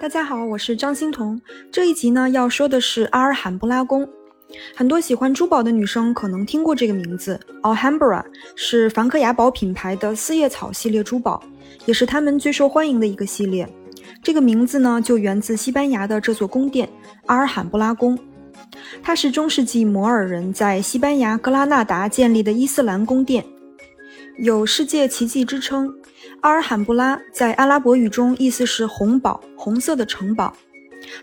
大家好，我是张欣彤。这一集呢要说的是阿尔罕布拉宫。很多喜欢珠宝的女生可能听过这个名字，Alhambra 是梵克雅宝品牌的四叶草系列珠宝，也是他们最受欢迎的一个系列。这个名字呢就源自西班牙的这座宫殿——阿尔罕布拉宫。它是中世纪摩尔人在西班牙格拉纳达建立的伊斯兰宫殿，有世界奇迹之称。阿尔罕布拉在阿拉伯语中意思是红宝，红色的城堡。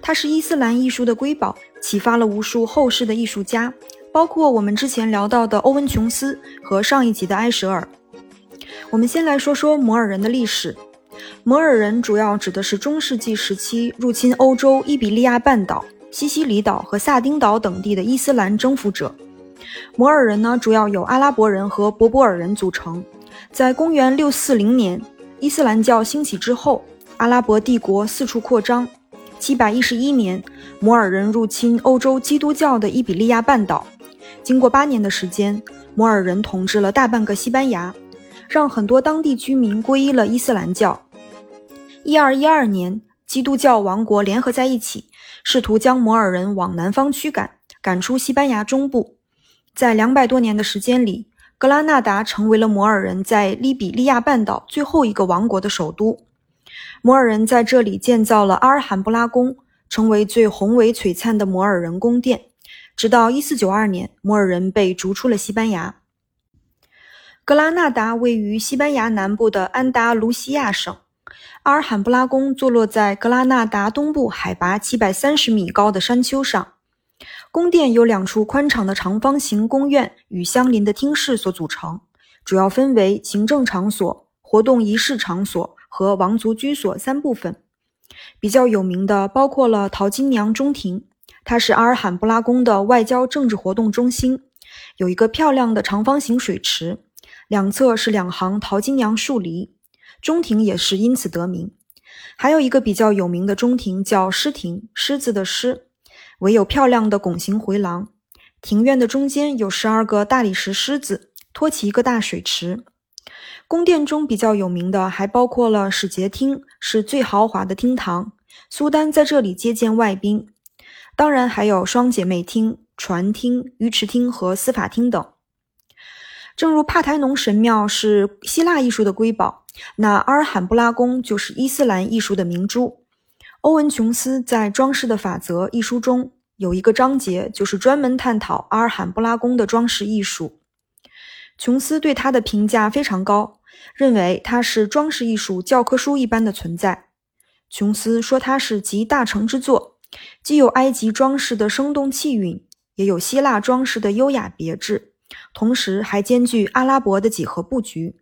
它是伊斯兰艺术的瑰宝，启发了无数后世的艺术家，包括我们之前聊到的欧文·琼斯和上一集的埃舍尔。我们先来说说摩尔人的历史。摩尔人主要指的是中世纪时期入侵欧洲伊比利亚半岛、西西里岛和萨丁岛等地的伊斯兰征服者。摩尔人呢，主要由阿拉伯人和博博尔人组成。在公元六四零年，伊斯兰教兴起之后，阿拉伯帝国四处扩张。七百一十一年，摩尔人入侵欧洲基督教的伊比利亚半岛。经过八年的时间，摩尔人统治了大半个西班牙，让很多当地居民皈依了伊斯兰教。一二一二年，基督教王国联合在一起，试图将摩尔人往南方驱赶，赶出西班牙中部。在两百多年的时间里，格拉纳达成为了摩尔人在利比利亚半岛最后一个王国的首都。摩尔人在这里建造了阿尔罕布拉宫，成为最宏伟璀璨的摩尔人宫殿。直到1492年，摩尔人被逐出了西班牙。格拉纳达位于西班牙南部的安达卢西亚省。阿尔罕布拉宫坐落在格拉纳达东部海拔730米高的山丘上。宫殿由两处宽敞的长方形宫院与相邻的厅室所组成，主要分为行政场所、活动仪式场所和王族居所三部分。比较有名的包括了淘金娘中庭，它是阿尔罕布拉宫的外交政治活动中心，有一个漂亮的长方形水池，两侧是两行淘金娘树篱，中庭也是因此得名。还有一个比较有名的中庭叫狮庭，狮子的狮。唯有漂亮的拱形回廊，庭院的中间有十二个大理石狮子，托起一个大水池。宫殿中比较有名的还包括了使节厅，是最豪华的厅堂，苏丹在这里接见外宾。当然还有双姐妹厅、船厅、鱼池厅和司法厅等。正如帕台农神庙是希腊艺术的瑰宝，那阿尔罕布拉宫就是伊斯兰艺术的明珠。欧文·琼斯在《装饰的法则》一书中有一个章节，就是专门探讨阿尔罕布拉宫的装饰艺术。琼斯对他的评价非常高，认为它是装饰艺术教科书一般的存在。琼斯说，它是集大成之作，既有埃及装饰的生动气韵，也有希腊装饰的优雅别致，同时还兼具阿拉伯的几何布局。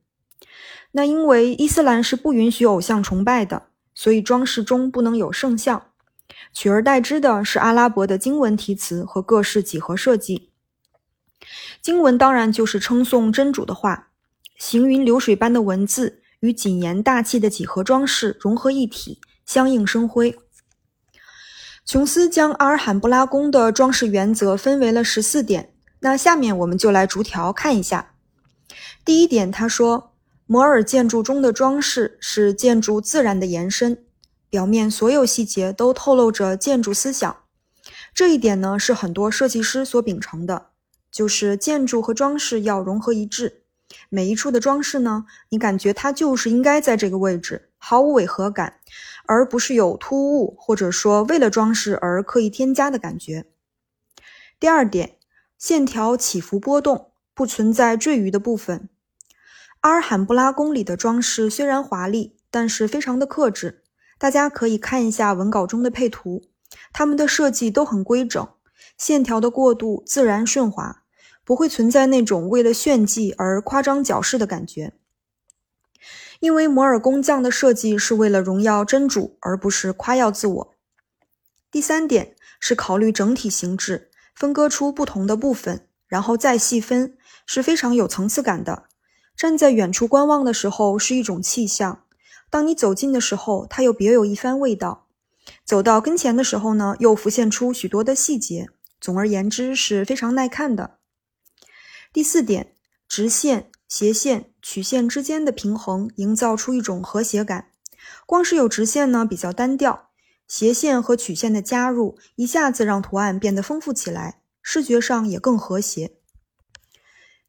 那因为伊斯兰是不允许偶像崇拜的。所以装饰中不能有圣像，取而代之的是阿拉伯的经文题词和各式几何设计。经文当然就是称颂真主的话，行云流水般的文字与谨言大气的几何装饰融合一体，相映生辉。琼斯将阿尔罕布拉宫的装饰原则分为了十四点，那下面我们就来逐条看一下。第一点，他说。摩尔建筑中的装饰是建筑自然的延伸，表面所有细节都透露着建筑思想。这一点呢，是很多设计师所秉承的，就是建筑和装饰要融合一致。每一处的装饰呢，你感觉它就是应该在这个位置，毫无违和感，而不是有突兀或者说为了装饰而刻意添加的感觉。第二点，线条起伏波动，不存在赘余的部分。阿尔罕布拉宫里的装饰虽然华丽，但是非常的克制。大家可以看一下文稿中的配图，它们的设计都很规整，线条的过渡自然顺滑，不会存在那种为了炫技而夸张矫饰的感觉。因为摩尔工匠的设计是为了荣耀真主，而不是夸耀自我。第三点是考虑整体形制，分割出不同的部分，然后再细分，是非常有层次感的。站在远处观望的时候是一种气象，当你走近的时候，它又别有一番味道。走到跟前的时候呢，又浮现出许多的细节。总而言之，是非常耐看的。第四点，直线、斜线、曲线之间的平衡，营造出一种和谐感。光是有直线呢，比较单调；斜线和曲线的加入，一下子让图案变得丰富起来，视觉上也更和谐。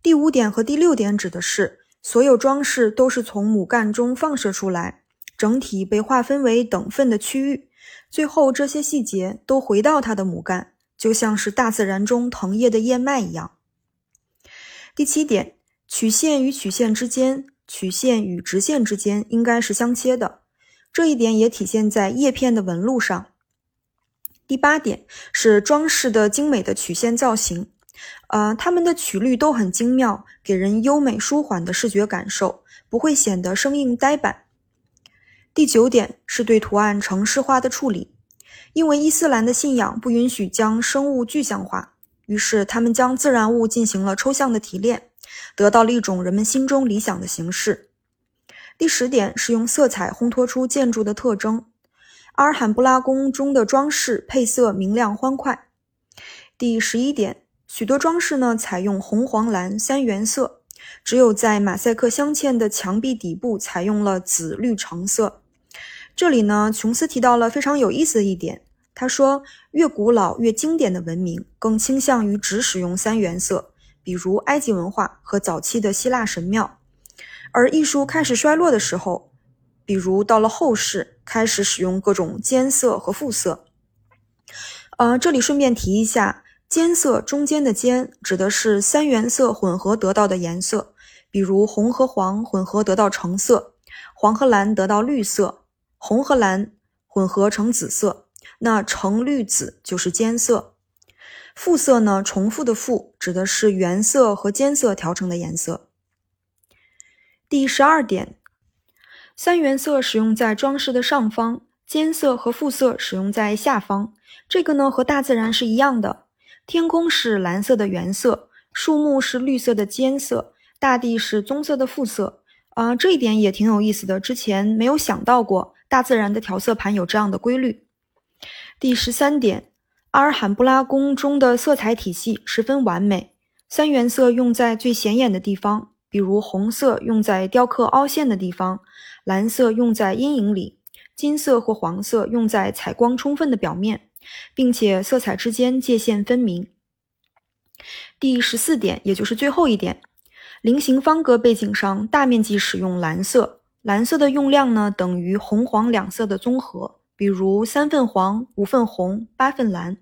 第五点和第六点指的是，所有装饰都是从母干中放射出来，整体被划分为等份的区域，最后这些细节都回到它的母干，就像是大自然中藤叶的叶脉一样。第七点，曲线与曲线之间，曲线与直线之间应该是相切的。这一点也体现在叶片的纹路上。第八点是装饰的精美的曲线造型，呃，它们的曲率都很精妙，给人优美舒缓的视觉感受，不会显得生硬呆板。第九点是对图案程式化的处理，因为伊斯兰的信仰不允许将生物具象化，于是他们将自然物进行了抽象的提炼，得到了一种人们心中理想的形式。第十点是用色彩烘托出建筑的特征。阿尔罕布拉宫中的装饰配色明亮欢快。第十一点，许多装饰呢采用红、黄、蓝三原色，只有在马赛克镶嵌的墙壁底部采用了紫、绿、橙色。这里呢，琼斯提到了非常有意思的一点，他说，越古老越经典的文明更倾向于只使用三原色，比如埃及文化和早期的希腊神庙。而艺术开始衰落的时候，比如到了后世，开始使用各种间色和复色。呃，这里顺便提一下，间色中间的间指的是三原色混合得到的颜色，比如红和黄混合得到橙色，黄和蓝得到绿色，红和蓝混合成紫色，那橙绿紫就是间色。复色呢，重复的复指的是原色和间色调成的颜色。第十二点，三原色使用在装饰的上方，间色和复色使用在下方。这个呢和大自然是一样的，天空是蓝色的原色，树木是绿色的间色，大地是棕色的复色。啊，这一点也挺有意思的，之前没有想到过，大自然的调色盘有这样的规律。第十三点，阿尔罕布拉宫中的色彩体系十分完美，三原色用在最显眼的地方。比如红色用在雕刻凹陷的地方，蓝色用在阴影里，金色或黄色用在采光充分的表面，并且色彩之间界限分明。第十四点，也就是最后一点，菱形方格背景上大面积使用蓝色，蓝色的用量呢等于红黄两色的综合，比如三份黄、五份红、八份蓝，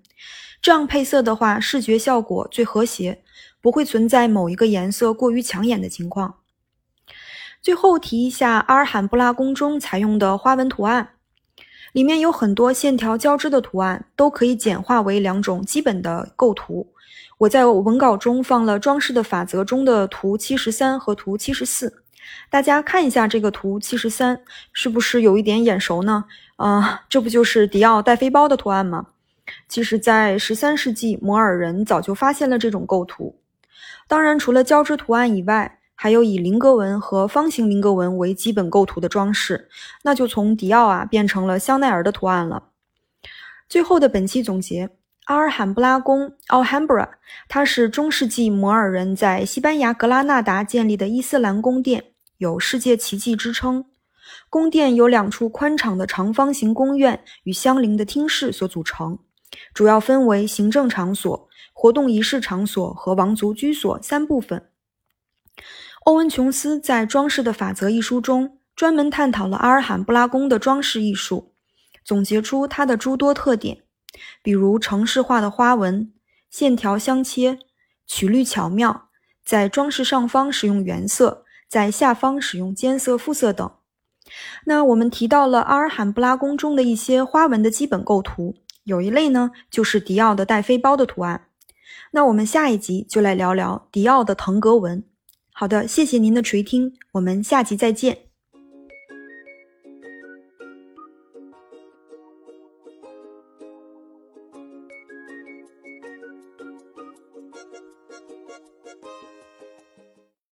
这样配色的话，视觉效果最和谐。不会存在某一个颜色过于抢眼的情况。最后提一下阿尔罕布拉宫中采用的花纹图案，里面有很多线条交织的图案，都可以简化为两种基本的构图。我在文稿中放了装饰的法则中的图七十三和图七十四，大家看一下这个图七十三是不是有一点眼熟呢？啊，这不就是迪奥带飞包的图案吗？其实，在十三世纪，摩尔人早就发现了这种构图。当然，除了交织图案以外，还有以菱格纹和方形菱格纹为基本构图的装饰，那就从迪奥啊变成了香奈儿的图案了。最后的本期总结：阿尔罕布拉宫 （Alhambra） 它是中世纪摩尔人在西班牙格拉纳达建立的伊斯兰宫殿，有“世界奇迹”之称。宫殿由两处宽敞的长方形宫院与相邻的厅室所组成，主要分为行政场所。活动仪式场所和王族居所三部分。欧文·琼斯在《装饰的法则》一书中专门探讨了阿尔罕布拉宫的装饰艺术，总结出它的诸多特点，比如城市化的花纹、线条相切、曲率巧妙，在装饰上方使用原色，在下方使用间色、复色等。那我们提到了阿尔罕布拉宫中的一些花纹的基本构图，有一类呢就是迪奥的带飞包的图案。那我们下一集就来聊聊迪奥的腾格纹。好的，谢谢您的垂听，我们下集再见。